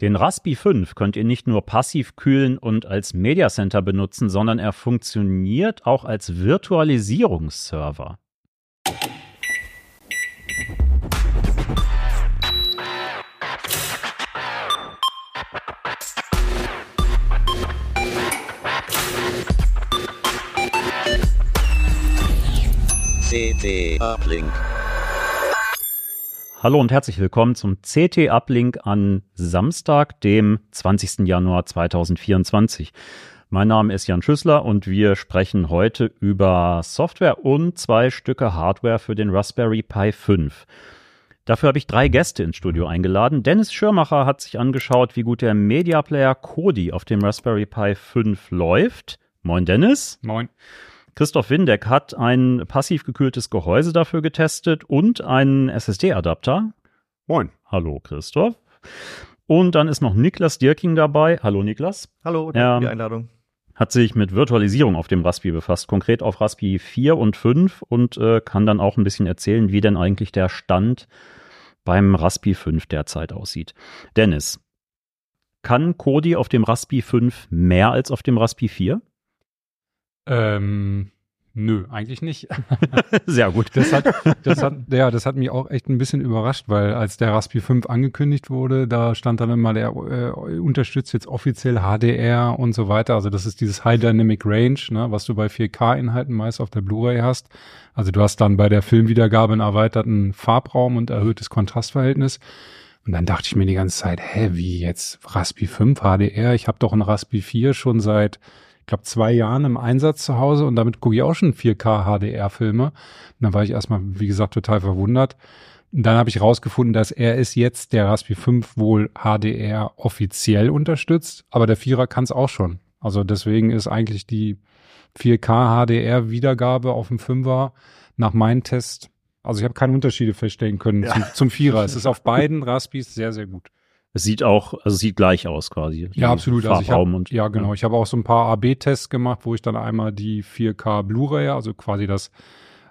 Den Raspi 5 könnt ihr nicht nur passiv kühlen und als Media Center benutzen, sondern er funktioniert auch als Virtualisierungsserver. CT Uplink. Hallo und herzlich willkommen zum CT Uplink an Samstag, dem 20. Januar 2024. Mein Name ist Jan Schüssler und wir sprechen heute über Software und zwei Stücke Hardware für den Raspberry Pi 5. Dafür habe ich drei Gäste ins Studio eingeladen. Dennis Schirmacher hat sich angeschaut, wie gut der Media Player Kodi auf dem Raspberry Pi 5 läuft. Moin Dennis. Moin. Christoph Windeck hat ein passiv gekühltes Gehäuse dafür getestet und einen SSD-Adapter. Moin. Hallo Christoph. Und dann ist noch Niklas Dirking dabei. Hallo Niklas. Hallo, danke für die Einladung. Hat sich mit Virtualisierung auf dem Raspi befasst, konkret auf Raspi 4 und 5 und äh, kann dann auch ein bisschen erzählen, wie denn eigentlich der Stand beim Raspi 5 derzeit aussieht. Dennis, kann Kodi auf dem Raspi 5 mehr als auf dem Raspi 4? Ähm, nö, eigentlich nicht. Sehr gut. Das hat, das hat, ja, das hat mich auch echt ein bisschen überrascht, weil als der Raspi 5 angekündigt wurde, da stand dann immer, der äh, unterstützt jetzt offiziell HDR und so weiter. Also das ist dieses High Dynamic Range, ne, was du bei 4K-Inhalten meist auf der Blu-ray hast. Also du hast dann bei der Filmwiedergabe einen erweiterten Farbraum und erhöhtes Kontrastverhältnis. Und dann dachte ich mir die ganze Zeit, hä, wie jetzt Raspi 5 HDR? Ich habe doch einen Raspi 4 schon seit glaube, zwei Jahren im Einsatz zu Hause und damit gucke ich auch schon 4K HDR-Filme. Und dann war ich erstmal, wie gesagt, total verwundert. Und dann habe ich rausgefunden, dass er ist jetzt der Raspi 5 wohl HDR offiziell unterstützt, aber der Vierer kann es auch schon. Also deswegen ist eigentlich die 4K HDR-Wiedergabe auf dem Fünfer nach meinem Test, also ich habe keine Unterschiede feststellen können zum, zum Vierer. Es ist auf beiden Raspis sehr, sehr gut. Es sieht auch, also sieht gleich aus quasi. Ja, absolut. Also ich hab, und, ja, genau. Ich habe auch so ein paar AB-Tests gemacht, wo ich dann einmal die 4K Blu-ray, also quasi das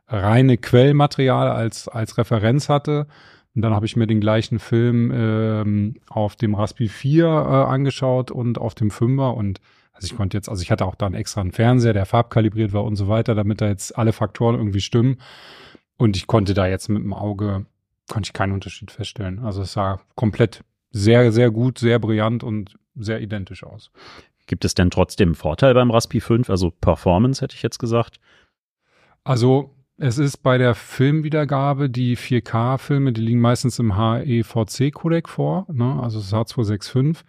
reine Quellmaterial als, als Referenz hatte. Und dann habe ich mir den gleichen Film ähm, auf dem Raspi 4 äh, angeschaut und auf dem 5er und also ich konnte jetzt, also ich hatte auch dann extra einen Fernseher, der farbkalibriert war und so weiter, damit da jetzt alle Faktoren irgendwie stimmen. Und ich konnte da jetzt mit dem Auge, konnte ich keinen Unterschied feststellen. Also es sah komplett sehr, sehr gut, sehr brillant und sehr identisch aus. Gibt es denn trotzdem einen Vorteil beim Raspi 5? Also Performance hätte ich jetzt gesagt. Also es ist bei der Filmwiedergabe, die 4K-Filme, die liegen meistens im HEVC-Codec vor, ne? also das H265.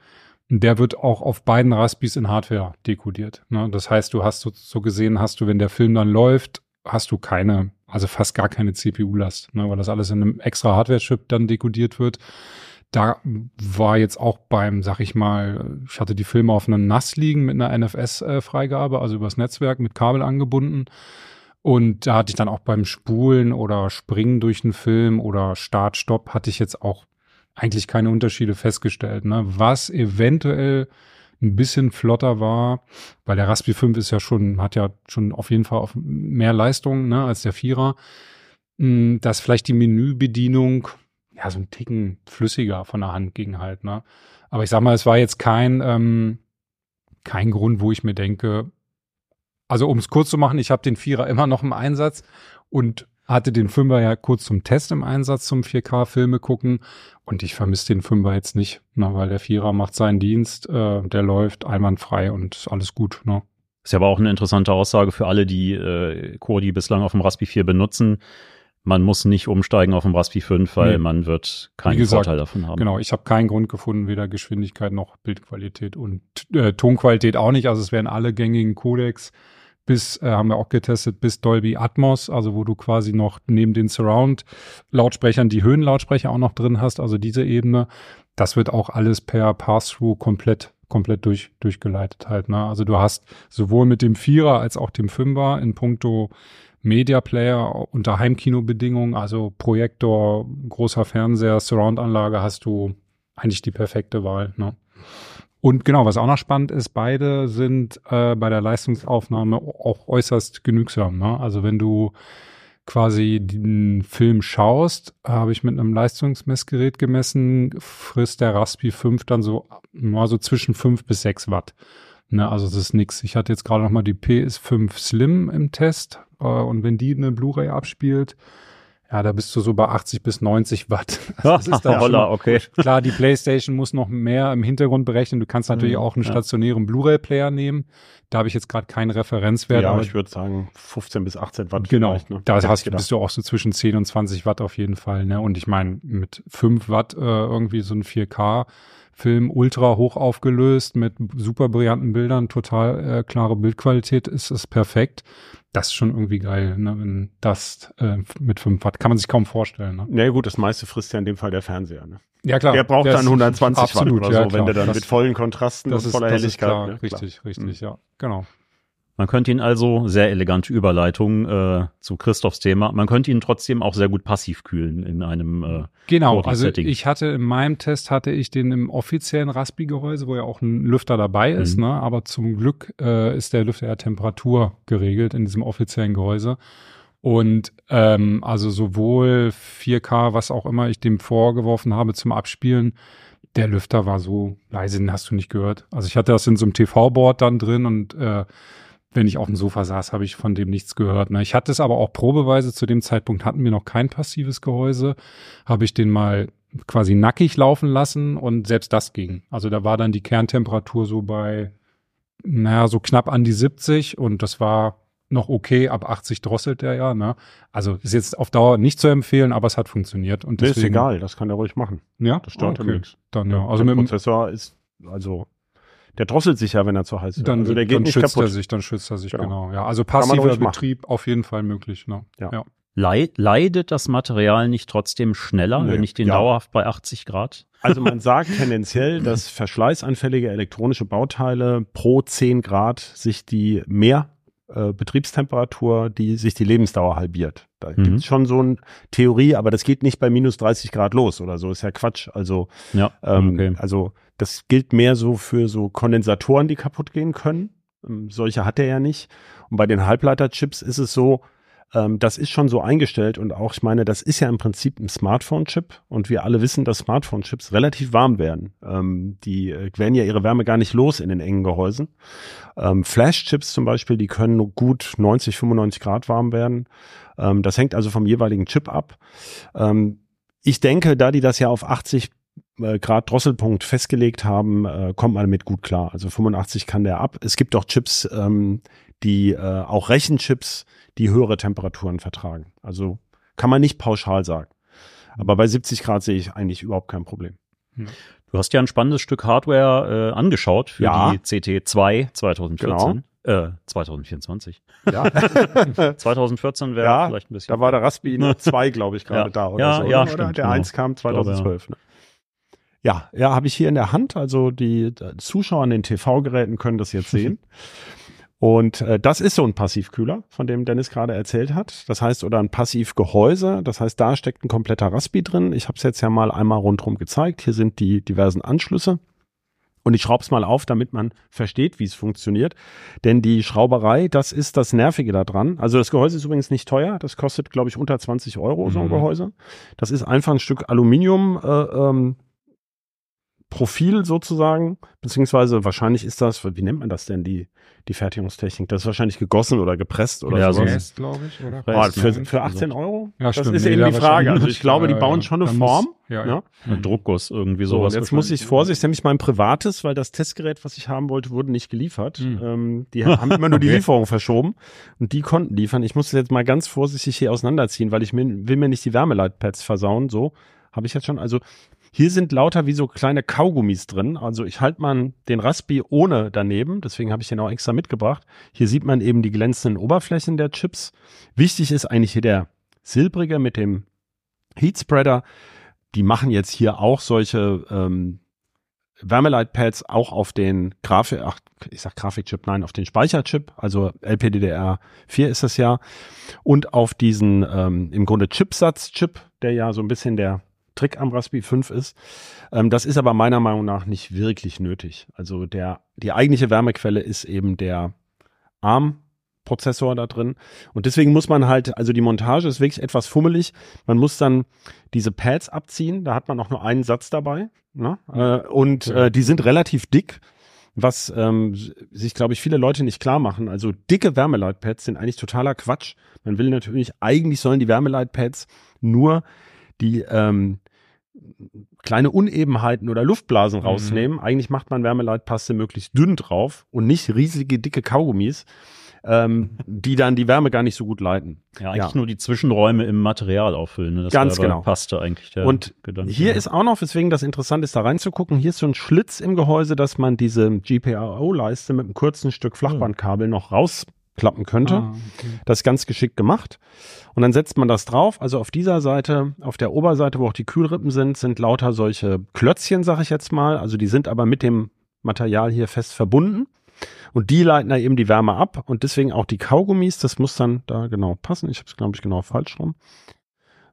Und Der wird auch auf beiden Raspis in Hardware dekodiert. Ne? Das heißt, du hast so, so gesehen, hast du, wenn der Film dann läuft, hast du keine, also fast gar keine CPU-Last, ne? weil das alles in einem extra Hardware-Chip dann dekodiert wird. Da war jetzt auch beim, sag ich mal, ich hatte die Filme auf einem NAS liegen mit einer NFS-Freigabe, also übers Netzwerk mit Kabel angebunden. Und da hatte ich dann auch beim Spulen oder Springen durch einen Film oder Start, Stopp, hatte ich jetzt auch eigentlich keine Unterschiede festgestellt. Ne? Was eventuell ein bisschen flotter war, weil der Raspi 5 ist ja schon, hat ja schon auf jeden Fall auf mehr Leistung ne, als der Vierer, mh, dass vielleicht die Menübedienung ja so ein Ticken flüssiger von der Hand ging halt. Ne? Aber ich sag mal, es war jetzt kein, ähm, kein Grund, wo ich mir denke, also um es kurz zu machen, ich habe den Vierer immer noch im Einsatz und hatte den Fünfer ja kurz zum Test im Einsatz zum 4K-Filme gucken und ich vermisse den Fünfer jetzt nicht, ne, weil der Vierer macht seinen Dienst, äh, der läuft einwandfrei und ist alles gut. Ne? Ist ja aber auch eine interessante Aussage für alle, die äh, Kodi bislang auf dem Raspi 4 benutzen. Man muss nicht umsteigen auf dem Raspi 5, weil Nee. man wird keinen gesagt, Vorteil davon haben. Genau, ich habe keinen Grund gefunden, weder Geschwindigkeit noch Bildqualität und äh, Tonqualität auch nicht. Also es werden alle gängigen Codecs bis, äh, haben wir auch getestet, bis Dolby Atmos, also wo du quasi noch neben den Surround-Lautsprechern die Höhenlautsprecher auch noch drin hast, also diese Ebene. Das wird auch alles per Pass-Through komplett komplett durch, durchgeleitet halt. Ne? Also du hast sowohl mit dem Vierer als auch dem Fünfer in puncto Media Player unter Heimkinobedingungen, also Projektor, großer Fernseher, Surround-Anlage, hast du eigentlich die perfekte Wahl. Ne? Und genau, was auch noch spannend ist, beide sind äh, bei der Leistungsaufnahme auch äußerst genügsam. Ne? Also wenn du quasi den Film schaust, habe ich mit einem Leistungsmessgerät gemessen, frisst der Raspi 5 dann so, so zwischen 5 bis 6 Watt. Ne, also das ist nix. Ich hatte jetzt gerade noch mal die PS5 Slim im Test äh, und wenn die eine Blu-ray abspielt, ja, da bist du so bei 80 bis 90 Watt. Das ist dann Holla, okay. Klar, die PlayStation muss noch mehr im Hintergrund berechnen. Du kannst natürlich mhm, auch einen stationären ja. Blu-ray-Player nehmen. Da habe ich jetzt gerade keinen Referenzwert. Ja, aber ich würde sagen 15 bis 18 Watt. Genau, ne? da hast, bist du auch so zwischen 10 und 20 Watt auf jeden Fall. Ne? Und ich meine, mit 5 Watt äh, irgendwie so ein 4K Film ultra hoch aufgelöst mit super brillanten Bildern, total äh, klare Bildqualität, ist es perfekt. Das ist schon irgendwie geil, ne? wenn das äh, mit 5 Watt kann man sich kaum vorstellen. Ne? Na ja, gut, das meiste frisst ja in dem Fall der Fernseher. Ne? Ja klar. Der braucht der dann 120 absolut, Watt oder ja, so, klar. wenn der dann das, mit vollen Kontrasten das und ist, voller das Helligkeit. Ist klar, ne? richtig, richtig, ja, genau. Man könnte ihn also, sehr elegante Überleitung äh, zu Christophs Thema, man könnte ihn trotzdem auch sehr gut passiv kühlen in einem äh, Genau, also ich hatte in meinem Test hatte ich den im offiziellen Raspi-Gehäuse, wo ja auch ein Lüfter dabei ist, Mhm. ne? aber zum Glück äh, ist der Lüfter ja Temperatur geregelt in diesem offiziellen Gehäuse. Und ähm, also sowohl 4K, was auch immer ich dem vorgeworfen habe zum Abspielen, der Lüfter war so leise, den hast du nicht gehört. Also ich hatte das in so einem TV-Board dann drin und äh, wenn ich auf dem Sofa saß, habe ich von dem nichts gehört. Ne? Ich hatte es aber auch probeweise. Zu dem Zeitpunkt hatten wir noch kein passives Gehäuse. Habe ich den mal quasi nackig laufen lassen und selbst das ging. Also da war dann die Kerntemperatur so bei, naja, so knapp an die 70 und das war noch okay. Ab 80 drosselt der ja. Ne? Also ist jetzt auf Dauer nicht zu empfehlen, aber es hat funktioniert. Und Nee, ist deswegen, egal, das kann er ruhig machen. Ja, Das stört okay. ja nichts. Dann ja. Also der mit dem Prozessor ist, also, der drosselt sich ja, wenn er zu heiß wird. dann, also der geht dann nicht schützt kaputt. er sich, dann schützt er sich, Genau. genau. Ja, also passiver machen. Betrieb auf jeden Fall möglich. Ne? Ja. ja. Lei- Leidet das Material nicht trotzdem schneller, Nee. wenn ich den Ja. dauerhaft bei 80 Grad? Also man sagt tendenziell, dass verschleißanfällige elektronische Bauteile pro 10 Grad sich die mehr äh, Betriebstemperatur, die sich die Lebensdauer halbiert. Da Mhm. gibt's schon so eine Theorie, aber das geht nicht bei minus 30 Grad los oder so, ist ja Quatsch. Also, Ja, ähm, okay. also das gilt mehr so für so Kondensatoren, die kaputt gehen können. Ähm, solche hat er ja nicht. Und bei den Halbleiterchips ist es so, ähm, das ist schon so eingestellt und auch, ich meine, das ist ja im Prinzip ein Smartphone-Chip und wir alle wissen, dass Smartphone-Chips relativ warm werden. Ähm, die äh, werden ja ihre Wärme gar nicht los in den engen Gehäusen. Ähm, Flash-Chips zum Beispiel, die können gut 90, 95 Grad warm werden. Ähm, das hängt also vom jeweiligen Chip ab. Ähm, ich denke, da die das ja auf 80 äh, Grad Drosselpunkt festgelegt haben, äh, kommt man damit gut klar. Also 85 kann der ab. Es gibt auch Chips, ähm, die äh, auch Rechenchips, die höhere Temperaturen vertragen. Also kann man nicht pauschal sagen. Aber bei 70 Grad sehe ich eigentlich überhaupt kein Problem. Du hast ja ein spannendes Stück Hardware äh, angeschaut für Ja. die CT2 2014. Äh, 2024. Ja, 2014 wäre Ja, vielleicht ein bisschen. da war der Raspi noch zwei, glaube ich, gerade Ja. da oder Ja, so. ja, oder? stimmt, der genau. eins kam glaube, 2012. ne? Ja, ja, habe ich hier in der Hand. Also die äh, Zuschauer an den TV-Geräten können das jetzt sehen. Und äh, das ist so ein Passivkühler, von dem Dennis gerade erzählt hat. Das heißt, oder ein Passivgehäuse. Das heißt, da steckt ein kompletter Raspi drin. Ich habe es jetzt ja mal einmal rundherum gezeigt. Hier sind die diversen Anschlüsse. Und ich schraube es mal auf, damit man versteht, wie es funktioniert. Denn die Schrauberei, das ist das Nervige daran. Also das Gehäuse ist übrigens nicht teuer. Das kostet, glaube ich, unter 20 Euro, so ein Mhm. Gehäuse. Das ist einfach ein Stück Aluminium, äh, ähm, Profil sozusagen, beziehungsweise wahrscheinlich ist das, wie nennt man das denn, die, die Fertigungstechnik? Das ist wahrscheinlich gegossen oder gepresst oder Ja, sowas. so- Rest, glaube ich, oder? Oh, Rest, für, ja. für 18 Euro? Ja, das stimmt. ist Nee, eben die Frage. Also ich glaube, die Ja, bauen ja. schon eine muss- Form. Ja, Ja. ja. Ein Druckguss, irgendwie So, sowas. und jetzt muss ich wahrscheinlich. Vorsicht, nämlich mein privates, weil das Testgerät, was ich haben wollte, wurde nicht geliefert. Hm. Ähm, die haben immer nur die Okay. Lieferung verschoben und die konnten liefern. Ich muss das jetzt mal ganz vorsichtig hier auseinanderziehen, weil ich mir, will mir nicht die Wärmeleitpads versauen. So habe ich jetzt schon. Also Hier sind lauter wie so kleine Kaugummis drin. Also ich halte mal den Raspi ohne daneben, deswegen habe ich den auch extra mitgebracht. Hier sieht man eben die glänzenden Oberflächen der Chips. Wichtig ist eigentlich hier der silbrige mit dem Heatspreader. Die machen jetzt hier auch solche ähm, Wärmeleitpads auch auf den Grafik, ach, ich sag Grafikchip, nein, auf den Speicherchip, also LPDDR4 ist das ja, und auf diesen ähm, im Grunde Chipsatz-Chip, der ja so ein bisschen der Trick am Raspberry 5 ist. Ähm, das ist aber meiner Meinung nach nicht wirklich nötig. Also der, die eigentliche Wärmequelle ist eben der ARM Prozessor da drin. Und deswegen muss man halt, also die Montage ist wirklich etwas fummelig. Man muss dann diese Pads abziehen. Da hat man auch nur einen Satz dabei. Ne? Äh, und äh, die sind relativ dick, was ähm, sich, glaube ich, viele Leute nicht klar machen. Also dicke Wärmeleitpads sind eigentlich totaler Quatsch. Man will natürlich, eigentlich sollen die Wärmeleitpads nur die ähm, kleine Unebenheiten oder Luftblasen mhm. rausnehmen. Eigentlich macht man Wärmeleitpaste möglichst dünn drauf und nicht riesige, dicke Kaugummis ähm, die dann die Wärme gar nicht so gut leiten. Ja, eigentlich ja. nur die Zwischenräume im Material auffüllen. Ne? Das Ganz genau. Passte eigentlich der Und Gedanke. hier ist auch noch, weswegen das interessant ist, da reinzugucken, hier ist so ein Schlitz im Gehäuse, dass man diese GPIO-Leiste mit einem kurzen Stück Flachbandkabel noch rausklappen könnte. Ah, okay. Das ist ganz geschickt gemacht. Und dann setzt man das drauf. Also auf dieser Seite, auf der Oberseite, wo auch die Kühlrippen sind, sind lauter solche Klötzchen, sag ich jetzt mal. Also die sind aber mit dem Material hier fest verbunden. Und die leiten da eben die Wärme ab und deswegen auch die Kaugummis, das muss dann da genau passen. Ich habe es, glaube ich, genau falsch rum.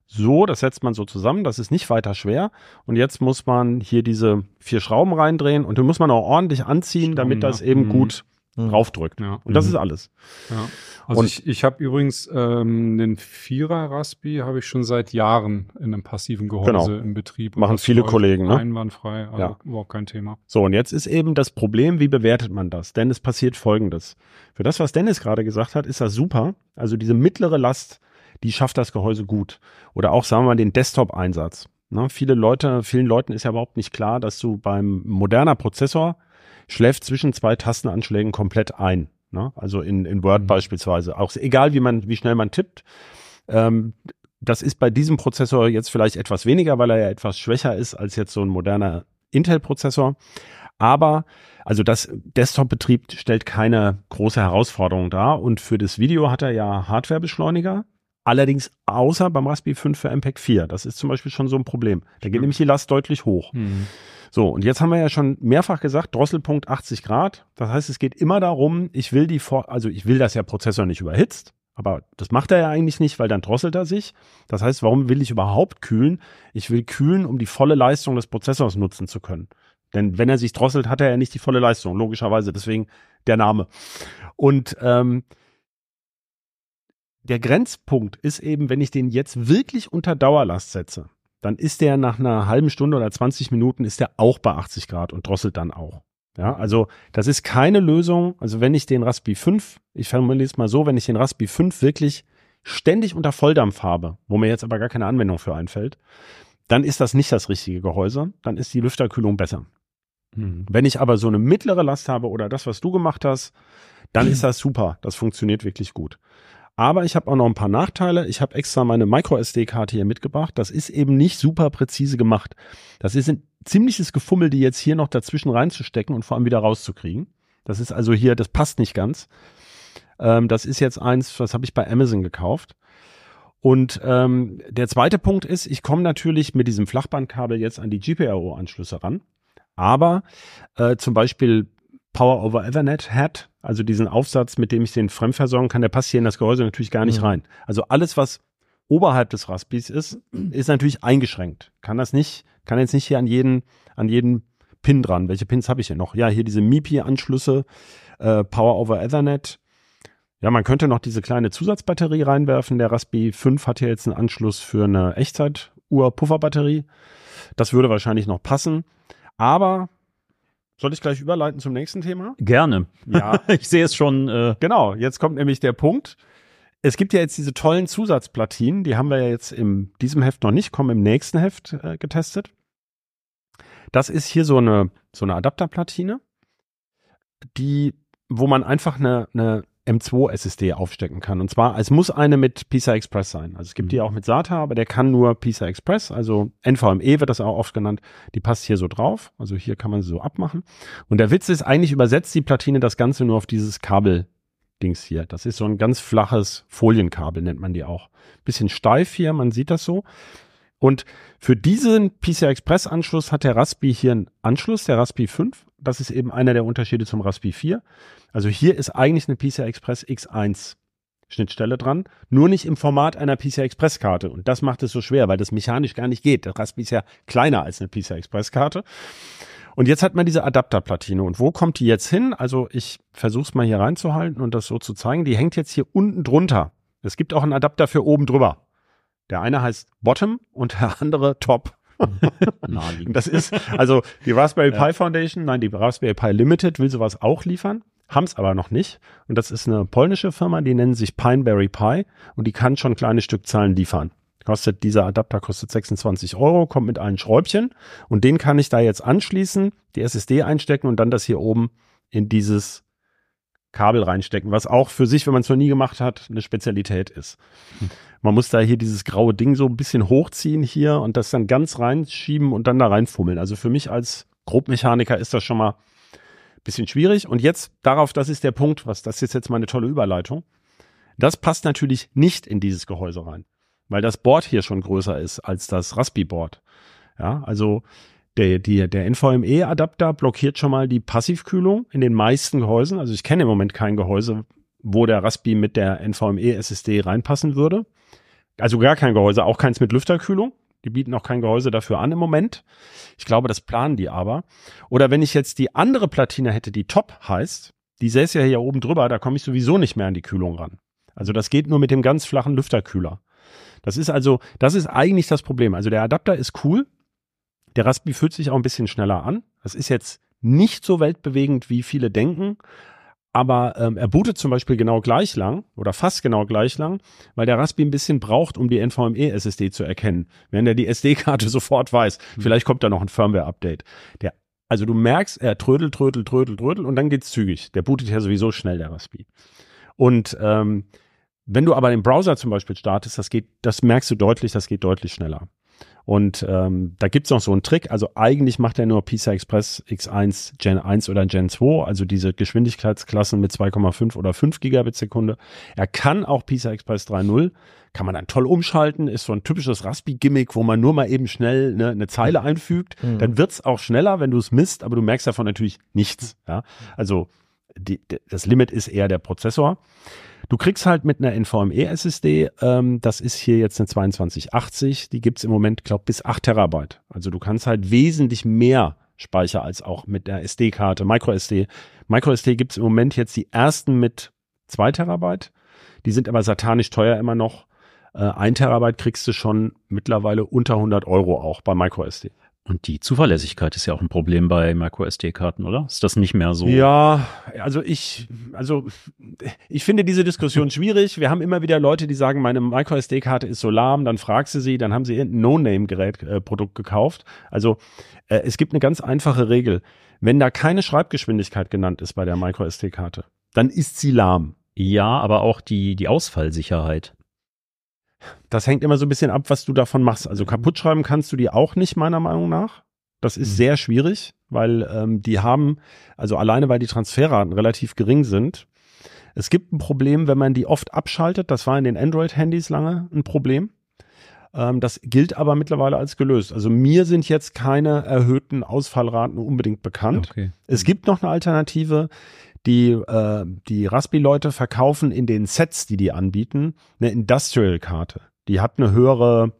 So, das setzt man so zusammen, das ist nicht weiter schwer. Und jetzt muss man hier diese vier Schrauben reindrehen und die muss man auch ordentlich anziehen, damit das eben mhm. gut mhm. raufdrückt. Ja. Und das mhm. ist alles. Ja. Also und ich, ich habe übrigens ähm, den Vierer Raspi habe ich schon seit Jahren in einem passiven Gehäuse genau. im Betrieb. Machen viele Kollegen, ne? Einwandfrei, also ja. überhaupt kein Thema. So, und jetzt ist eben das Problem, wie bewertet man das? Denn es passiert Folgendes. Für das, was Dennis gerade gesagt hat, ist das super. Also diese mittlere Last, die schafft das Gehäuse gut. Oder auch, sagen wir mal, den Desktop-Einsatz. Ne? Viele Leute, vielen Leuten ist ja überhaupt nicht klar, dass du beim moderner Prozessor schläft zwischen zwei Tastenanschlägen komplett ein. Ne? Also in, in Word mhm. beispielsweise. Auch egal, wie man, wie schnell man tippt. Ähm, das ist bei diesem Prozessor jetzt vielleicht etwas weniger, weil er ja etwas schwächer ist als jetzt so ein moderner Intel-Prozessor. Aber also das Desktop-Betrieb stellt keine große Herausforderung dar. Und für das Video hat er ja Hardware-Beschleuniger. Allerdings außer beim Raspberry 5 für MPEG 4. Das ist zum Beispiel schon so ein Problem. Da geht mhm. nämlich die Last deutlich hoch. Mhm. So, und jetzt haben wir ja schon mehrfach gesagt, Drosselpunkt 80 Grad. Das heißt, es geht immer darum, ich will die, Vor also ich will, dass der Prozessor nicht überhitzt. Aber das macht er ja eigentlich nicht, weil dann drosselt er sich. Das heißt, warum will ich überhaupt kühlen? Ich will kühlen, um die volle Leistung des Prozessors nutzen zu können. Denn wenn er sich drosselt, hat er ja nicht die volle Leistung, logischerweise. Deswegen der Name. Und ähm, der Grenzpunkt ist eben, wenn ich den jetzt wirklich unter Dauerlast setze dann ist der nach einer halben Stunde oder 20 Minuten ist der auch bei 80 Grad und drosselt dann auch. Ja, also das ist keine Lösung. Also wenn ich den Raspi 5, ich formuliere es mal so, wenn ich den Raspi 5 wirklich ständig unter Volldampf habe, wo mir jetzt aber gar keine Anwendung für einfällt, dann ist das nicht das richtige Gehäuse. Dann ist die Lüfterkühlung besser. Mhm. Wenn ich aber so eine mittlere Last habe oder das, was du gemacht hast, dann ist das super. Das funktioniert wirklich gut. Aber ich habe auch noch ein paar Nachteile. Ich habe extra meine Micro-SD-Karte hier mitgebracht. Das ist eben nicht super präzise gemacht. Das ist ein ziemliches Gefummel, die jetzt hier noch dazwischen reinzustecken und vor allem wieder rauszukriegen. Das ist also hier, das passt nicht ganz. Ähm, das ist jetzt eins, das habe ich bei Amazon gekauft. Und ähm, der zweite Punkt ist, ich komme natürlich mit diesem Flachbandkabel jetzt an die GPIO-Anschlüsse ran. Aber äh, zum Beispiel Power over Ethernet hat, also diesen Aufsatz, mit dem ich den fremdversorgen kann, der passt hier in das Gehäuse natürlich gar nicht mhm. rein. Also alles, was oberhalb des Raspis ist, ist natürlich eingeschränkt. Kann das nicht, kann jetzt nicht hier an jeden, an jeden Pin dran. Welche Pins habe ich hier noch? Ja, hier diese MIPI-Anschlüsse, äh, Power over Ethernet. Ja, man könnte noch diese kleine Zusatzbatterie reinwerfen. Der Raspi 5 hat hier jetzt einen Anschluss für eine Echtzeit-Uhr-Pufferbatterie. Das würde wahrscheinlich noch passen. Aber soll ich gleich überleiten zum nächsten Thema? Gerne. Ja. ich sehe es schon. Äh genau, jetzt kommt nämlich der Punkt. Es gibt ja jetzt diese tollen Zusatzplatinen, die haben wir ja jetzt in diesem Heft noch nicht, kommen im nächsten Heft äh, getestet. Das ist hier so eine, so eine Adapterplatine, die, wo man einfach eine, eine M2 SSD aufstecken kann. Und zwar, es muss eine mit PISA Express sein. Also es gibt die auch mit SATA, aber der kann nur PISA Express, also NVMe wird das auch oft genannt. Die passt hier so drauf. Also hier kann man sie so abmachen. Und der Witz ist, eigentlich übersetzt die Platine das Ganze nur auf dieses Kabel Dings hier. Das ist so ein ganz flaches Folienkabel, nennt man die auch. Bisschen steif hier, man sieht das so. Und für diesen PCI Express Anschluss hat der Raspi hier einen Anschluss, der Raspi 5. Das ist eben einer der Unterschiede zum Raspi 4. Also hier ist eigentlich eine PCI Express X1 Schnittstelle dran, nur nicht im Format einer PCI Express Karte. Und das macht es so schwer, weil das mechanisch gar nicht geht. Der Raspi ist ja kleiner als eine PCI Express Karte. Und jetzt hat man diese Adapterplatine. Und wo kommt die jetzt hin? Also ich versuche es mal hier reinzuhalten und das so zu zeigen. Die hängt jetzt hier unten drunter. Es gibt auch einen Adapter für oben drüber. Der eine heißt Bottom und der andere Top. das ist, also die Raspberry Pi Foundation, nein, die Raspberry Pi Limited will sowas auch liefern, haben es aber noch nicht. Und das ist eine polnische Firma, die nennen sich Pineberry Pi und die kann schon kleine Stückzahlen liefern. Kostet dieser Adapter kostet 26 Euro, kommt mit allen Schräubchen und den kann ich da jetzt anschließen, die SSD einstecken und dann das hier oben in dieses Kabel reinstecken, was auch für sich, wenn man es noch nie gemacht hat, eine Spezialität ist. Man muss da hier dieses graue Ding so ein bisschen hochziehen hier und das dann ganz reinschieben und dann da reinfummeln. Also für mich als Grobmechaniker ist das schon mal ein bisschen schwierig. Und jetzt darauf, das ist der Punkt, was das ist jetzt meine tolle Überleitung. Das passt natürlich nicht in dieses Gehäuse rein weil das Board hier schon größer ist als das Raspi-Board. Ja, also der, der, der NVMe-Adapter blockiert schon mal die Passivkühlung in den meisten Gehäusen. Also ich kenne im Moment kein Gehäuse, wo der Raspi mit der NVMe-SSD reinpassen würde. Also gar kein Gehäuse, auch keins mit Lüfterkühlung. Die bieten auch kein Gehäuse dafür an im Moment. Ich glaube, das planen die aber. Oder wenn ich jetzt die andere Platine hätte, die Top heißt, die säße ja hier oben drüber, da komme ich sowieso nicht mehr an die Kühlung ran. Also das geht nur mit dem ganz flachen Lüfterkühler. Das ist also, das ist eigentlich das Problem. Also der Adapter ist cool. Der Raspi fühlt sich auch ein bisschen schneller an. Das ist jetzt nicht so weltbewegend, wie viele denken. Aber ähm, er bootet zum Beispiel genau gleich lang oder fast genau gleich lang, weil der Raspi ein bisschen braucht, um die NVMe-SSD zu erkennen. Wenn er die SD-Karte sofort weiß, mhm. vielleicht kommt da noch ein Firmware-Update. Der, also du merkst, er trödelt, trödelt, trödelt, trödelt und dann geht's zügig. Der bootet ja sowieso schnell, der Raspi. Und ähm, wenn du aber den Browser zum Beispiel startest, das geht, das merkst du deutlich, das geht deutlich schneller. Und ähm, da gibt's noch so einen Trick. Also eigentlich macht er nur PCI Express X1 Gen 1 oder Gen 2, also diese Geschwindigkeitsklassen mit 2,5 oder 5 Gigabit Sekunde. Er kann auch PCI Express 3.0, kann man dann toll umschalten, ist so ein typisches Raspi-Gimmick, wo man nur mal eben schnell ne, eine Zeile einfügt. Mhm. Dann wird's auch schneller, wenn du es misst, aber du merkst davon natürlich nichts. Ja? Also die, das Limit ist eher der Prozessor. Du kriegst halt mit einer NVMe-SSD, ähm, das ist hier jetzt eine 2280, die gibt's im Moment, glaube bis 8 Terabyte. Also du kannst halt wesentlich mehr Speicher als auch mit der SD-Karte, MicroSD. MicroSD gibt's im Moment jetzt die ersten mit 2 Terabyte. Die sind aber satanisch teuer immer noch. Äh, 1 Terabyte kriegst du schon mittlerweile unter 100 Euro auch bei MicroSD. Und die Zuverlässigkeit ist ja auch ein Problem bei MicroSD-Karten, oder? Ist das nicht mehr so? Ja, also ich, also ich finde diese Diskussion schwierig. Wir haben immer wieder Leute, die sagen, meine MicroSD-Karte ist so lahm, dann fragst du sie, dann haben sie irgendein No-Name-Gerät-Produkt äh, gekauft. Also äh, es gibt eine ganz einfache Regel. Wenn da keine Schreibgeschwindigkeit genannt ist bei der MicroSD-Karte, dann ist sie lahm. Ja, aber auch die, die Ausfallsicherheit. Das hängt immer so ein bisschen ab, was du davon machst. Also kaputt schreiben kannst du die auch nicht, meiner Meinung nach. Das ist mhm. sehr schwierig, weil ähm, die haben, also alleine weil die Transferraten relativ gering sind. Es gibt ein Problem, wenn man die oft abschaltet. Das war in den Android-Handys lange ein Problem. Ähm, das gilt aber mittlerweile als gelöst. Also mir sind jetzt keine erhöhten Ausfallraten unbedingt bekannt. Okay. Es gibt noch eine Alternative die, äh, die Raspi-Leute verkaufen in den Sets, die die anbieten, eine Industrial-Karte. Die hat eine höhere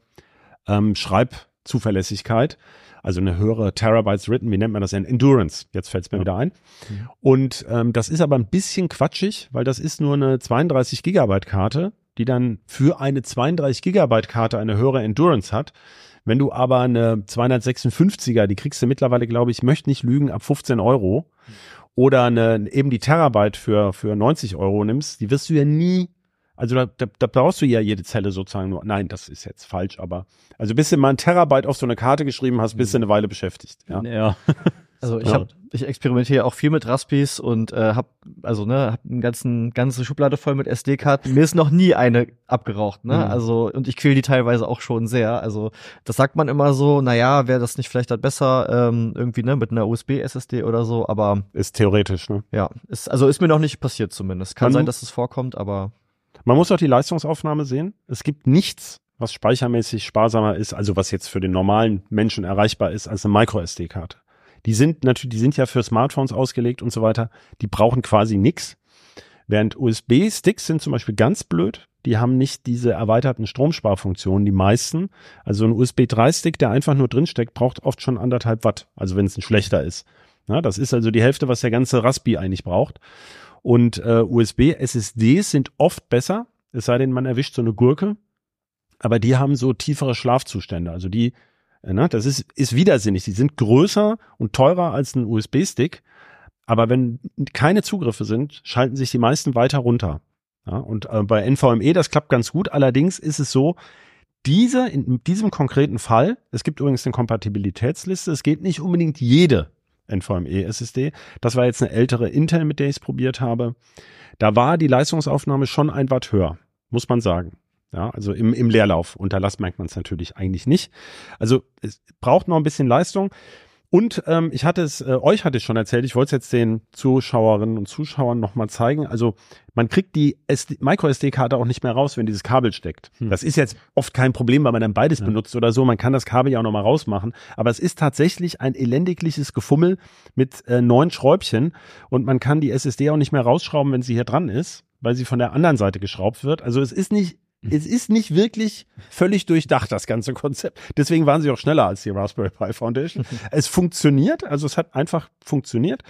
ähm, Schreibzuverlässigkeit, also eine höhere Terabytes written, wie nennt man das denn? Endurance. Jetzt fällt es mir ja. wieder ein. Mhm. Und ähm, das ist aber ein bisschen quatschig, weil das ist nur eine 32 Gigabyte Karte, die dann für eine 32 Gigabyte Karte eine höhere Endurance hat. Wenn du aber eine 256er, die kriegst du mittlerweile, glaube ich, möchte nicht lügen, ab 15 Euro. Mhm oder eine, eben die Terabyte für, für 90 Euro nimmst, die wirst du ja nie, also da, da, da brauchst du ja jede Zelle sozusagen nur, nein, das ist jetzt falsch, aber also bis du mal ein Terabyte auf so eine Karte geschrieben hast, bist du eine Weile beschäftigt. Ja. ja. Also ich Ja. hab, ich experimentiere auch viel mit Raspis und äh, habe also ne hab einen ganzen ganze Schublade voll mit SD-Karten. Mir ist noch nie eine abgeraucht, ne? Mhm. Also und ich quäl die teilweise auch schon sehr. Also das sagt man immer so, na ja, wäre das nicht vielleicht dann besser ähm, irgendwie ne mit einer USB SSD oder so, aber Ist theoretisch, ne? ja, ist also ist mir noch nicht passiert zumindest. Kann Man- sein, dass es vorkommt, aber Man muss auch die Leistungsaufnahme sehen. Es gibt nichts, was speichermäßig sparsamer ist, also was jetzt für den normalen Menschen erreichbar ist, als eine Micro-SD-Karte. Die sind natürlich, die sind ja für Smartphones ausgelegt und so weiter. Die brauchen quasi nix. Während USB-Sticks sind zum Beispiel ganz blöd. Die haben nicht diese erweiterten Stromsparfunktionen, die meisten. Also ein USB 3-Stick, der einfach nur drinsteckt, braucht oft schon anderthalb Watt. Also wenn es ein schlechter ist. Ja, das ist also die Hälfte, was der ganze Raspi eigentlich braucht. Und äh, USB-SSDs sind oft besser, es sei denn, man erwischt so eine Gurke. Aber die haben so tiefere Schlafzustände. Also die, ne, das ist, ist widersinnig. Die sind größer und teurer als ein USB-Stick. Aber wenn keine Zugriffe sind, schalten sich die meisten weiter runter. Ja, und äh, bei NVMe, das klappt ganz gut. Allerdings ist es so, diese, in diesem konkreten Fall, es gibt übrigens eine Kompatibilitätsliste, es geht nicht unbedingt jede NVMe SSD. Das war jetzt eine ältere Intel, mit der ich es probiert habe. Da war die Leistungsaufnahme schon ein Watt höher, muss man sagen. Ja, also im, im Leerlauf. Unter Last merkt man es natürlich eigentlich nicht. Also es braucht noch ein bisschen Leistung. Und ähm, ich hatte es, äh, euch hatte ich schon erzählt, ich wollte es jetzt den Zuschauerinnen und Zuschauern nochmal zeigen. Also man kriegt die SD Micro-SD-Karte auch nicht mehr raus, wenn dieses Kabel steckt. Hm. Das ist jetzt oft kein Problem, weil man dann beides Ja. benutzt oder so. Man kann das Kabel ja auch nochmal rausmachen. Aber es ist tatsächlich ein elendigliches Gefummel mit äh, neun Schräubchen und man kann die SSD auch nicht mehr rausschrauben, wenn sie hier dran ist, weil sie von der anderen Seite geschraubt wird. Also es ist nicht es ist nicht wirklich völlig durchdacht, das ganze Konzept. Deswegen waren sie auch schneller als die Raspberry Pi Foundation. es funktioniert, also es hat einfach funktioniert.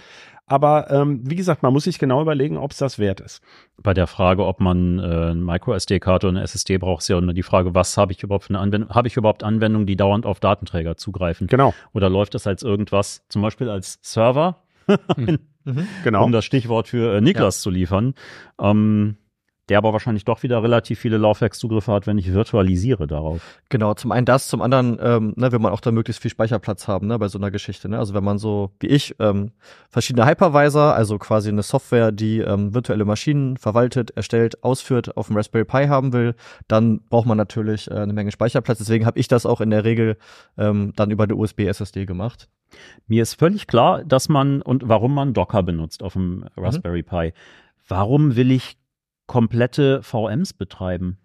Aber ähm, wie gesagt, man muss sich genau überlegen, ob es das wert ist. Bei der Frage, ob man äh, eine Micro-SD-Karte oder eine SSD braucht, ist ja nur die Frage, was habe ich überhaupt für eine Anwendung? Habe ich überhaupt Anwendungen, die dauernd auf Datenträger zugreifen? Genau, Oder läuft das als irgendwas, zum Beispiel als Server, genau. um das Stichwort für äh, Niklas zu liefern, ähm, der aber wahrscheinlich doch wieder relativ viele Laufwerkszugriffe hat, wenn ich virtualisiere darauf. Genau, zum einen das, zum anderen ähm, ne, will man auch da möglichst viel Speicherplatz haben ne, bei so einer Geschichte. Ne? Also wenn man so wie ich ähm, verschiedene Hypervisor, also quasi eine Software, die ähm, virtuelle Maschinen verwaltet, erstellt, ausführt, auf dem Raspberry Pi haben will, dann braucht man natürlich äh, eine Menge Speicherplatz. Deswegen habe ich das auch in der Regel ähm, dann über eine USB-SSD gemacht. Mir ist völlig klar, dass man und warum man Docker benutzt auf dem Raspberry Pi. Warum will ich komplette VMs betreiben?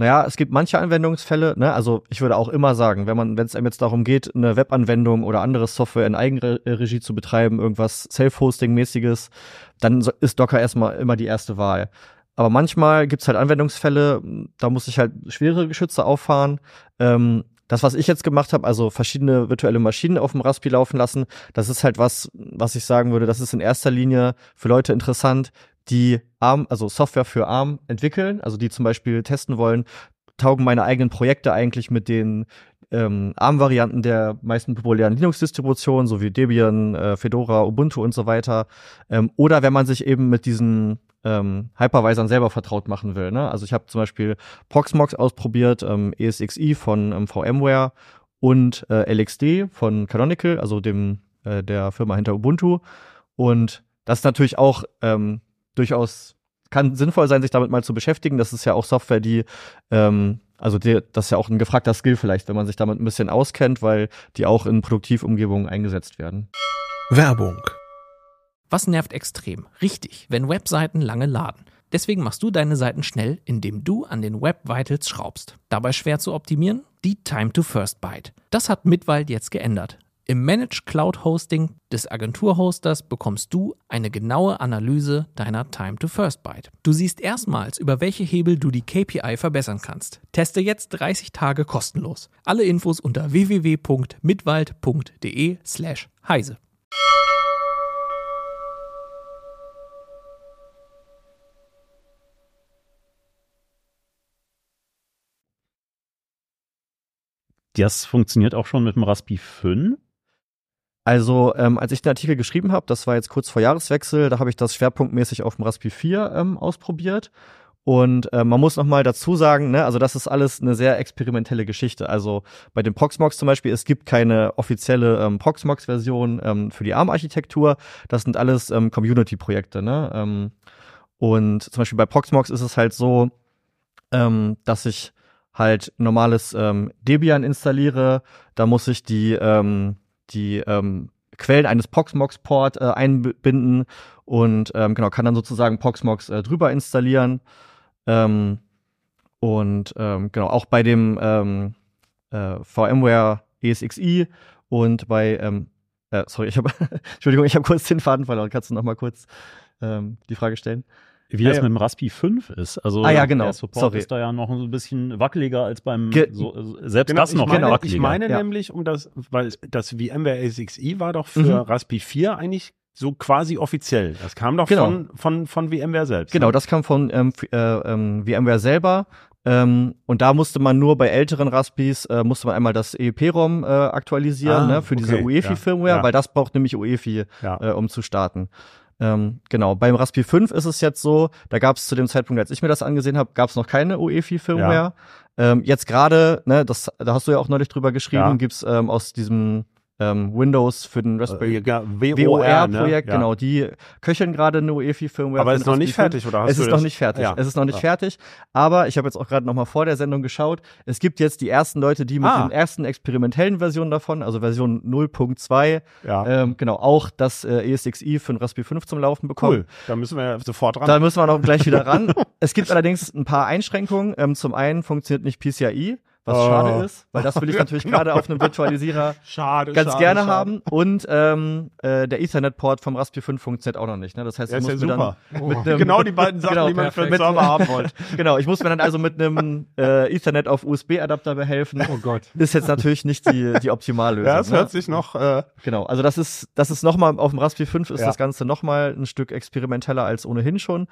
Naja, es gibt manche Anwendungsfälle, ne, also ich würde auch immer sagen, wenn man, wenn es einem jetzt darum geht, eine Webanwendung oder andere Software in Eigenregie zu betreiben, irgendwas Self-Hosting-mäßiges, dann ist Docker erstmal immer die erste Wahl. Aber manchmal gibt's halt Anwendungsfälle, da muss ich halt schwere Geschütze auffahren. Ähm, das, was ich jetzt gemacht habe, also verschiedene virtuelle Maschinen auf dem Raspi laufen lassen, das ist halt was, was ich sagen würde, das ist in erster Linie für Leute interessant, die ARM, also Software für ARM entwickeln, also die zum Beispiel testen wollen, taugen meine eigenen Projekte eigentlich mit den ähm, ARM-Varianten der meisten populären Linux-Distributionen, so wie Debian, äh, Fedora, Ubuntu und so weiter. Ähm, oder wenn man sich eben mit diesen ähm, Hypervisern selber vertraut machen will. Ne? Also ich habe zum Beispiel Proxmox ausprobiert, ähm, ESXi von ähm, VMware und äh, LXD von Canonical, also dem äh, der Firma hinter Ubuntu. Und das ist natürlich auch ähm, durchaus kann sinnvoll sein, sich damit mal zu beschäftigen. Das ist ja auch Software, die ähm, also die, das ist ja auch ein gefragter Skill vielleicht, wenn man sich damit ein bisschen auskennt, weil die auch in Produktivumgebungen eingesetzt werden. Werbung. Was nervt extrem? Richtig, wenn Webseiten lange laden. Deswegen machst du deine Seiten schnell, indem du an den Web Vitals schraubst. Dabei schwer zu optimieren? Die Time to First Byte. Das hat Mitwald jetzt geändert. Im Managed Cloud Hosting des Agenturhosters bekommst du eine genaue Analyse deiner Time to First Byte. Du siehst erstmals, über welche Hebel du die KPI verbessern kannst. Teste jetzt 30 Tage kostenlos. Alle Infos unter www.mitwald.de slash heise. Das funktioniert auch schon mit dem Raspi 5. Also, ähm, als ich den Artikel geschrieben habe, das war jetzt kurz vor Jahreswechsel, da habe ich das schwerpunktmäßig auf dem Raspi 4 ähm, ausprobiert. Und äh, man muss noch mal dazu sagen, ne, also das ist alles eine sehr experimentelle Geschichte. Also bei den Proxmox zum Beispiel, es gibt keine offizielle ähm, Proxmox-Version ähm, für die ARM-Architektur. Das sind alles ähm, Community-Projekte. Ne? Ähm, und zum Beispiel bei Proxmox ist es halt so, ähm, dass ich halt normales ähm, Debian installiere. Da muss ich die ähm, die ähm, Quellen eines Proxmox-Port äh, einbinden und ähm, genau kann dann sozusagen Proxmox äh, drüber installieren. Ähm, und ähm, genau auch bei dem ähm, äh, VMware ESXi und bei ähm, äh, sorry, ich habe Entschuldigung, ich habe kurz den Faden verloren. Kannst du noch mal kurz ähm, die Frage stellen? Wie Ja, das ja. mit dem Raspi 5 ist. Also Ah ja, genau. der Support Sorry. ist da ja noch ein bisschen wackeliger als beim Ge- so, äh, selbst Genau, das noch meine, wackeliger. ich meine Ja. nämlich, um das, weil das VMware ASXi war doch für Mhm. Raspi 4 eigentlich so quasi offiziell. Das kam doch Genau. von, von, von VMware selbst. Genau, ne? das kam von ähm, äh, ähm, VMware selber. Ähm, und da musste man nur bei älteren Raspis, äh, musste man einmal das EEP-ROM äh, aktualisieren, Ah, ne, für diese okay, UEFI-Firmware, ja. weil das braucht nämlich UEFI, Ja. äh, um zu starten. Ähm, genau, beim Raspi 5 ist es jetzt so, da gab es zu dem Zeitpunkt, als ich mir das angesehen habe, gab es noch keine UEFI-Firmware. Ähm, jetzt gerade, ne, das, da hast du ja auch neulich drüber geschrieben, Ja. gibt's ähm, aus diesem ähm, Windows für den Raspberry Äh, ja, WOR-Projekt, ne? genau, die köcheln gerade eine UEFI-Firmware. Aber für ist noch nicht Raspberry 5. fertig, oder hast Es du ist das? noch nicht fertig. Ja. Es ist noch nicht Ja. fertig. Aber ich habe jetzt auch gerade noch mal vor der Sendung geschaut. Es gibt jetzt die ersten Leute, die mit Ah. den ersten experimentellen Versionen davon, also Version 0.2, Ja. ähm, genau, auch das äh, ESXi für den Raspberry 5 zum Laufen bekommen. Cool. Da müssen wir ja sofort ran. Da müssen wir noch gleich wieder ran. es gibt allerdings ein paar Einschränkungen. Ähm, zum einen funktioniert nicht PCIe, was Oh. schade ist, weil das will ich natürlich Genau. gerade auf einem Virtualisierer schade, ganz schade, gerne schade. haben. Und ähm, äh, der Ethernet-Port vom Raspberry 5 funktioniert auch noch nicht. Ne? Das heißt, Ja, ich ist ja muss mir super. dann mit einem, Genau die beiden Sachen, Genau, die man für den. Server haben wollte. genau, ich muss mir dann also mit einem äh, Ethernet auf USB-Adapter behelfen. Oh Gott. Ist jetzt natürlich nicht die, die Optimallösung. Ja, es ne? hört sich noch, äh, Genau, also das ist, das ist nochmal, auf dem Raspberry 5 ist Ja. das Ganze nochmal ein Stück experimenteller als ohnehin schon.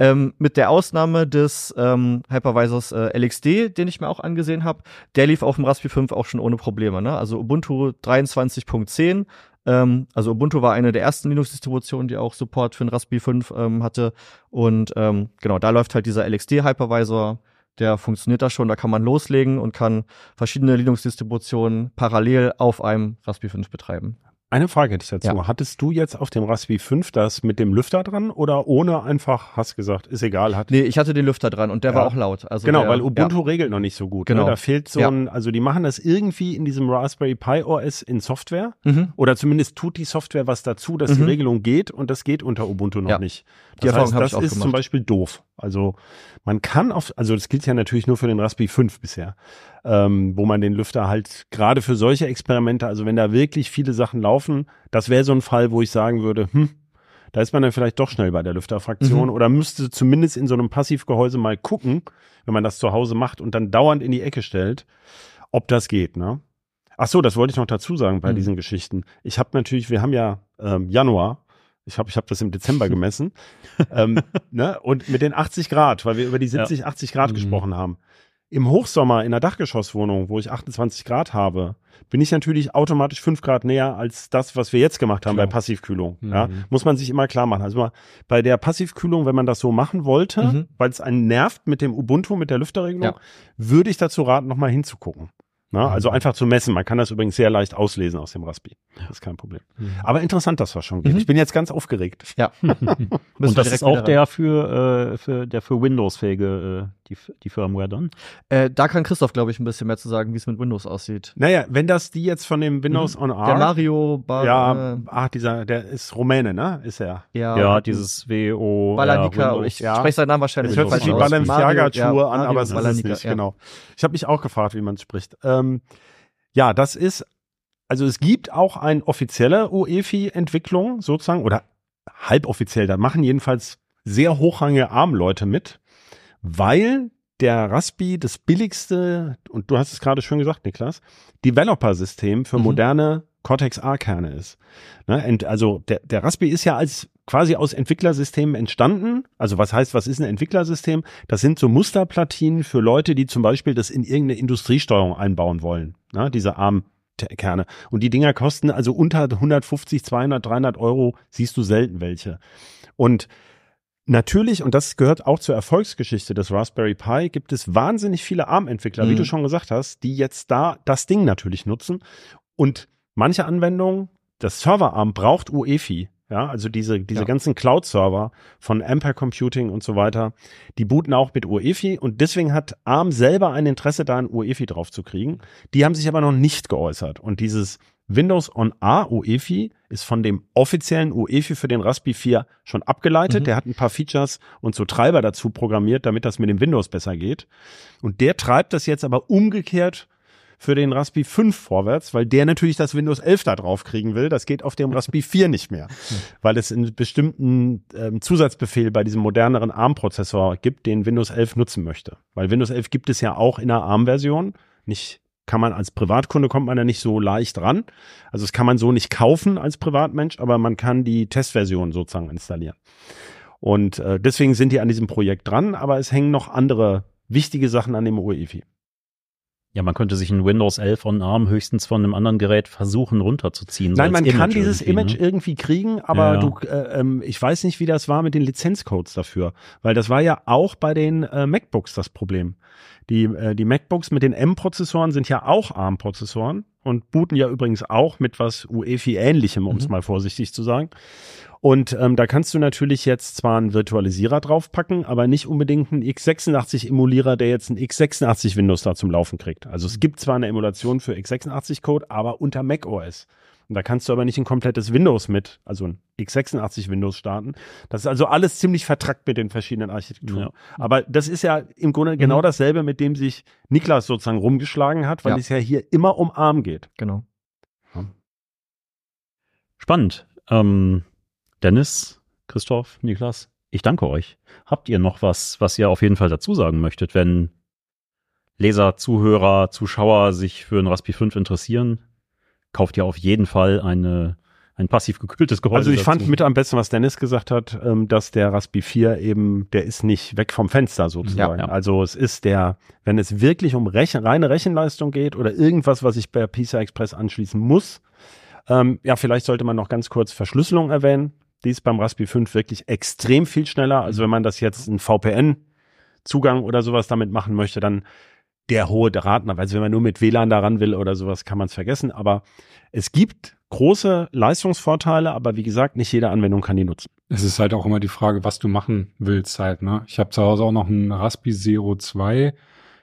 Ähm, mit der Ausnahme des ähm, Hypervisors äh, LXD, den ich mir auch angesehen habe, der lief auf dem Raspberry 5 auch schon ohne Probleme. Ne? Also Ubuntu 23.10, ähm, also Ubuntu war eine der ersten Linux-Distributionen, die auch Support für den Raspberry 5 ähm, hatte. Und ähm, genau, da läuft halt dieser LXD-Hypervisor, der funktioniert da schon, da kann man loslegen und kann verschiedene Linux-Distributionen parallel auf einem Raspberry 5 betreiben. Eine Frage hätte ich dazu. Ja. Hattest du jetzt auf dem Raspberry 5 das mit dem Lüfter dran oder ohne einfach, hast gesagt, ist egal, hat Nee, ich hatte den Lüfter dran und der Ja. war auch laut. Also genau, der, weil Ubuntu regelt noch nicht so gut. Genau. Ne? Da fehlt so Ja. ein, also die machen das irgendwie in diesem Raspberry Pi OS in Software Ja. Mhm. oder zumindest tut die Software was dazu, dass die Mhm. Regelung geht und das geht unter Ubuntu noch Ja. nicht. Die Das Erfahrung heißt, das ich auch ist zum gemacht. Beispiel doof. Also man kann auf, also das gilt ja natürlich nur für den Raspberry 5 bisher, ähm, wo man den Lüfter halt gerade für solche Experimente, also wenn da wirklich viele Sachen laufen, das wäre so ein Fall, wo ich sagen würde, hm, da ist man dann vielleicht doch schnell bei der Lüfterfraktion Mhm. oder müsste zumindest in so einem Passivgehäuse mal gucken, wenn man das zu Hause macht und dann dauernd in die Ecke stellt, ob das geht, ne? Ach so, das wollte ich noch dazu sagen bei Mhm. diesen Geschichten. Ich habe natürlich, wir haben ja ähm, Januar, ich habe ich hab das im Dezember gemessen, ähm, ne? und mit den 80 Grad, weil wir über die 70, 80 Grad Mhm. gesprochen haben. Im Hochsommer in der Dachgeschosswohnung, wo ich 28 Grad habe, bin ich natürlich automatisch 5 Grad näher als das, was wir jetzt gemacht haben Klar. bei Passivkühlung. Mhm. Ja, muss man sich immer klar machen. Also bei der Passivkühlung, wenn man das so machen wollte, Mhm. weil es einen nervt mit dem Ubuntu, mit der Lüfterregelung, Ja. würde ich dazu raten, nochmal hinzugucken. Na, Mhm. also einfach zu messen. Man kann das übrigens sehr leicht auslesen aus dem Raspi. Das ist kein Problem. Mhm. Aber interessant, dass das schon geht. Mhm. Ich bin jetzt ganz aufgeregt. Ja. Und das ist auch der für, äh, für der für Windows-fähige äh, die, die Firmware dann. Äh, da kann Christoph, glaube ich, ein bisschen mehr zu sagen, wie es mit Windows aussieht. Naja, wenn das die jetzt von dem Windows on Der ARM, Mario Bar ja, äh, ach, dieser, der ist Rumäne, ne? Ist er. ja, Ja, dieses WO. Balanica, ja, ich Ja. spreche seinen Namen wahrscheinlich Es hört sich wie. Balenciaga-Schuhe ja, an, aber es ist es nicht, ja. genau. Ich habe mich auch gefragt, wie man es spricht. Ähm, ja, das ist, also es gibt auch eine offizielle UEFI-Entwicklung sozusagen, oder halboffiziell, da machen jedenfalls sehr hochrangige ARM-Leute mit, weil der Raspi das billigste, und du hast es gerade schon gesagt, Niklas, Developer-System für Mhm. moderne Cortex-A-Kerne ist. Ne? Also der, der Raspi ist ja als quasi aus Entwicklersystemen entstanden. Also was heißt, was ist ein Entwicklersystem? Das sind so Musterplatinen für Leute, die zum Beispiel das in irgendeine Industriesteuerung einbauen wollen. Ne? Diese ARM-Kerne. Und die Dinger kosten also unter 150, 200, 300 Euro, siehst du selten welche. Und Natürlich, und das gehört auch zur Erfolgsgeschichte des Raspberry Pi, gibt es wahnsinnig viele ARM-Entwickler, wie Mhm. du schon gesagt hast, die jetzt da das Ding natürlich nutzen. Und manche Anwendungen, das Server-ARM braucht UEFI. Ja, also diese, diese Ja. ganzen Cloud-Server von Ampere Computing und so weiter, die booten auch mit UEFI und deswegen hat ARM selber ein Interesse da, ein UEFI drauf zu kriegen. Die haben sich aber noch nicht geäußert. Und dieses Windows on A UEFI ist von dem offiziellen UEFI für den Raspi 4 schon abgeleitet. Mhm. Der hat ein paar Features und so Treiber dazu programmiert, damit das mit dem Windows besser geht. Und der treibt das jetzt aber umgekehrt für den Raspi 5 vorwärts, weil der natürlich das Windows 11 da drauf kriegen will. Das geht auf dem Raspi 4 nicht mehr, weil es einen bestimmten ähm, Zusatzbefehl bei diesem moderneren ARM-Prozessor gibt, den Windows 11 nutzen möchte. Weil Windows 11 gibt es ja auch in der ARM-Version. Nicht kann man als Privatkunde kommt man da nicht so leicht ran. Also das kann man so nicht kaufen als Privatmensch, aber man kann die Testversion sozusagen installieren. Und äh, deswegen sind die an diesem Projekt dran, aber es hängen noch andere wichtige Sachen an dem UEFI. Ja, man könnte sich ein Windows 11 on ARM höchstens von einem anderen Gerät versuchen runterzuziehen. so Nein, als man kann Image dieses irgendwie, Image ne? irgendwie kriegen, aber Ja. du, äh, ähm, ich weiß nicht, wie das war mit den Lizenzcodes dafür, weil das war ja auch bei den äh, MacBooks das Problem. Die, äh, die MacBooks mit den M-Prozessoren sind ja auch ARM-Prozessoren und booten ja übrigens auch mit was UEFI-ähnlichem, um es Mhm. mal vorsichtig zu sagen. Und ähm, da kannst du natürlich jetzt zwar einen Virtualisierer draufpacken, aber nicht unbedingt einen x86-Emulierer, der jetzt ein x86 Windows da zum Laufen kriegt. Also es gibt zwar eine Emulation für x86-Code, aber unter macOS. Und da kannst du aber nicht ein komplettes Windows mit, also ein x86 Windows starten. Das ist also alles ziemlich vertrackt mit den verschiedenen Architekturen. Ja. Aber das ist ja im Grunde genau dasselbe, mit dem sich Niklas sozusagen rumgeschlagen hat, weil Ja. es ja hier immer um ARM geht. Genau. Spannend. Ähm, Dennis, Christoph, Niklas, ich danke euch. Habt ihr noch was, was ihr auf jeden Fall dazu sagen möchtet, wenn Leser, Zuhörer, Zuschauer sich für ein Raspi 5 interessieren? Kauft ihr auf jeden Fall eine, ein passiv gekühltes Gehäuse Also ich fand dazu. mit am besten, was Dennis gesagt hat, ähm, dass der Raspi 4 eben, der ist nicht weg vom Fenster sozusagen. Ja, ja. Also es ist der, wenn es wirklich um Rechen, reine Rechenleistung geht oder irgendwas, was ich bei PCI Express anschließen muss, ähm, ja, vielleicht sollte man noch ganz kurz Verschlüsselung erwähnen. Die ist beim Raspi 5 wirklich extrem viel schneller. Also wenn man das jetzt einen VPN-Zugang oder sowas damit machen möchte, dann der hohe Daten. Also wenn man nur mit WLAN daran will oder sowas, kann man es vergessen. Aber es gibt große Leistungsvorteile, aber wie gesagt, nicht jede Anwendung kann die nutzen. Es ist halt auch immer die Frage, was du machen willst halt, ne? Ich habe zu Hause auch noch einen Raspi Zero 2,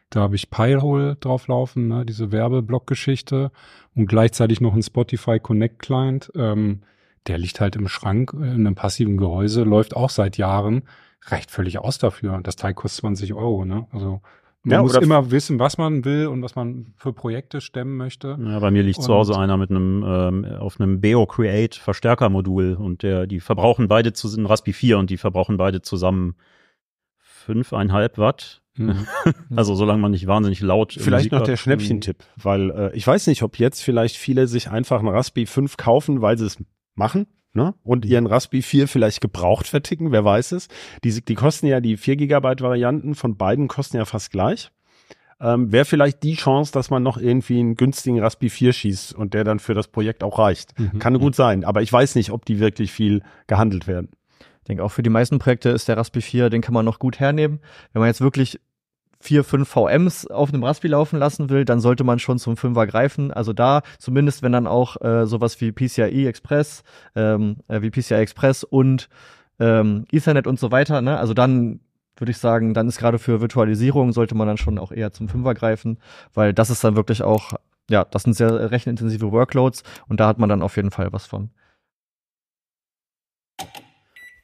da habe ich Pi-Hole drauflaufen, ne? diese Werbeblock-Geschichte und gleichzeitig noch einen Spotify Connect Client. Ähm, der liegt halt im Schrank in einem passiven Gehäuse, läuft auch seit Jahren, reicht völlig aus dafür. Das Teil kostet 20 Euro, ne? Also man Ja, muss immer wissen, was man will und was man für Projekte stemmen möchte. Ja, bei mir liegt zu Und- Hause einer mit einem ähm, auf einem Beo Create Verstärkermodul und der die verbrauchen beide zu ein Raspi 4 und die verbrauchen beide zusammen fünfeinhalb Watt. Mhm. Also solange man nicht wahnsinnig laut Vielleicht Musik noch der Schnäppchentipp, weil äh, ich weiß nicht, ob jetzt vielleicht viele sich einfach einen Raspi 5 kaufen, weil sie es machen. Ne? Und ihren Raspi 4 vielleicht gebraucht verticken, wer weiß es. Die, die kosten ja, die 4 Gigabyte Varianten von beiden kosten ja fast gleich. Ähm, Wäre vielleicht die Chance, dass man noch irgendwie einen günstigen Raspi 4 schießt und der dann für das Projekt auch reicht. Mhm. Kann gut sein, aber ich weiß nicht, ob die wirklich viel gehandelt werden. Ich denke, auch für die meisten Projekte ist der Raspi 4, den kann man noch gut hernehmen. Wenn man jetzt wirklich vier, fünf VMs auf einem Raspi laufen lassen will, dann sollte man schon zum Fünfer greifen. Also da, zumindest wenn dann auch äh, sowas wie PCIe Express, ähm, äh, wie PCI Express und ähm, Ethernet und so weiter, ne? Also dann würde ich sagen, dann ist gerade für Virtualisierung sollte man dann schon auch eher zum Fünfer greifen, weil das ist dann wirklich auch, ja, das sind sehr rechenintensive Workloads und da hat man dann auf jeden Fall was von.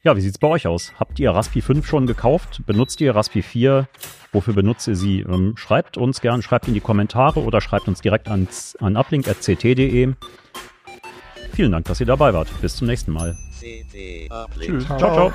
Ja, wie sieht's bei euch aus? Habt ihr Raspi 5 schon gekauft? Benutzt ihr Raspi 4? Wofür benutzt ihr sie? Ähm, schreibt uns gern, schreibt in die Kommentare oder schreibt uns direkt ans, an uplink.ct.de. Vielen Dank, dass ihr dabei wart. Bis zum nächsten Mal. Tschüss. Ciao, ciao.